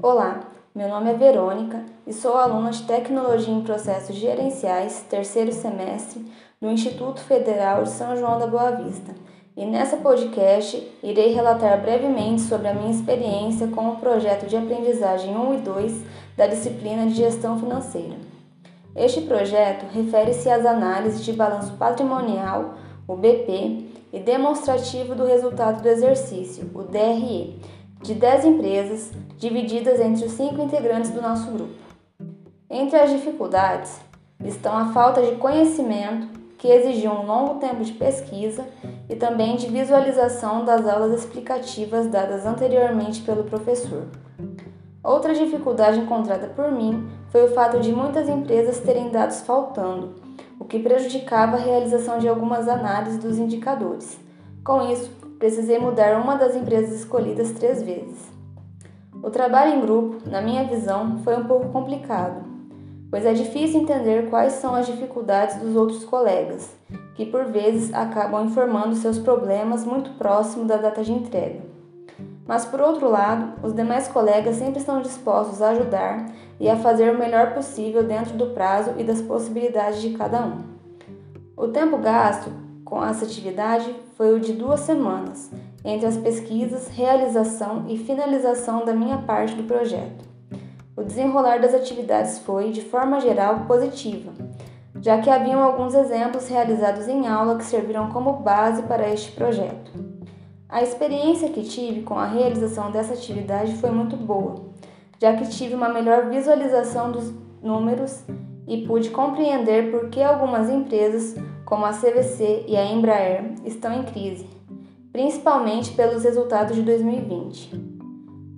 Olá, meu nome é Verônica e sou aluna de Tecnologia em Processos Gerenciais, terceiro semestre, do Instituto Federal de São João da Boa Vista. E nessa podcast irei relatar brevemente sobre a minha experiência com o projeto de aprendizagem 1 e 2 da disciplina de Gestão Financeira. Este projeto refere-se às análises de balanço patrimonial, o BP, e demonstrativo do resultado do exercício, o DRE de 10 empresas, divididas entre os cinco integrantes do nosso grupo. Entre as dificuldades estão a falta de conhecimento, que exigiu um longo tempo de pesquisa, e também de visualização das aulas explicativas dadas anteriormente pelo professor. Outra dificuldade encontrada por mim foi o fato de muitas empresas terem dados faltando, o que prejudicava a realização de algumas análises dos indicadores. Com isso, precisei mudar uma das empresas escolhidas três vezes. O trabalho em grupo, na minha visão, foi um pouco complicado, pois é difícil entender quais são as dificuldades dos outros colegas, que por vezes acabam informando seus problemas muito próximo da data de entrega. Mas por outro lado, os demais colegas sempre estão dispostos a ajudar e a fazer o melhor possível dentro do prazo e das possibilidades de cada um. O tempo gasto com essa atividade foi o de duas semanas, entre as pesquisas, realização e finalização da minha parte do projeto. O desenrolar das atividades foi, de forma geral, positiva, já que haviam alguns exemplos realizados em aula que serviram como base para este projeto. A experiência que tive com a realização dessa atividade foi muito boa, já que tive uma melhor visualização dos números e pude compreender por que algumas empresas como a CVC e a Embraer, estão em crise, principalmente pelos resultados de 2020.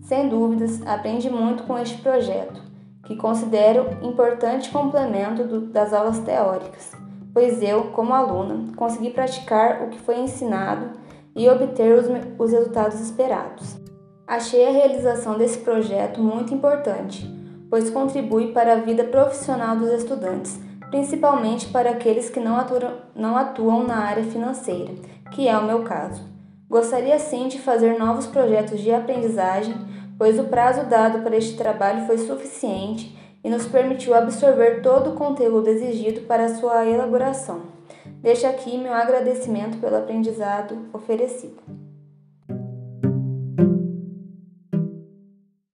Sem dúvidas, aprendi muito com este projeto, que considero importante complemento do, das aulas teóricas, pois eu, como aluna, consegui praticar o que foi ensinado e obter os, os resultados esperados. Achei a realização desse projeto muito importante, pois contribui para a vida profissional dos estudantes principalmente para aqueles que não atuam, não atuam na área financeira, que é o meu caso. Gostaria sim de fazer novos projetos de aprendizagem, pois o prazo dado para este trabalho foi suficiente e nos permitiu absorver todo o conteúdo exigido para sua elaboração. Deixo aqui meu agradecimento pelo aprendizado oferecido.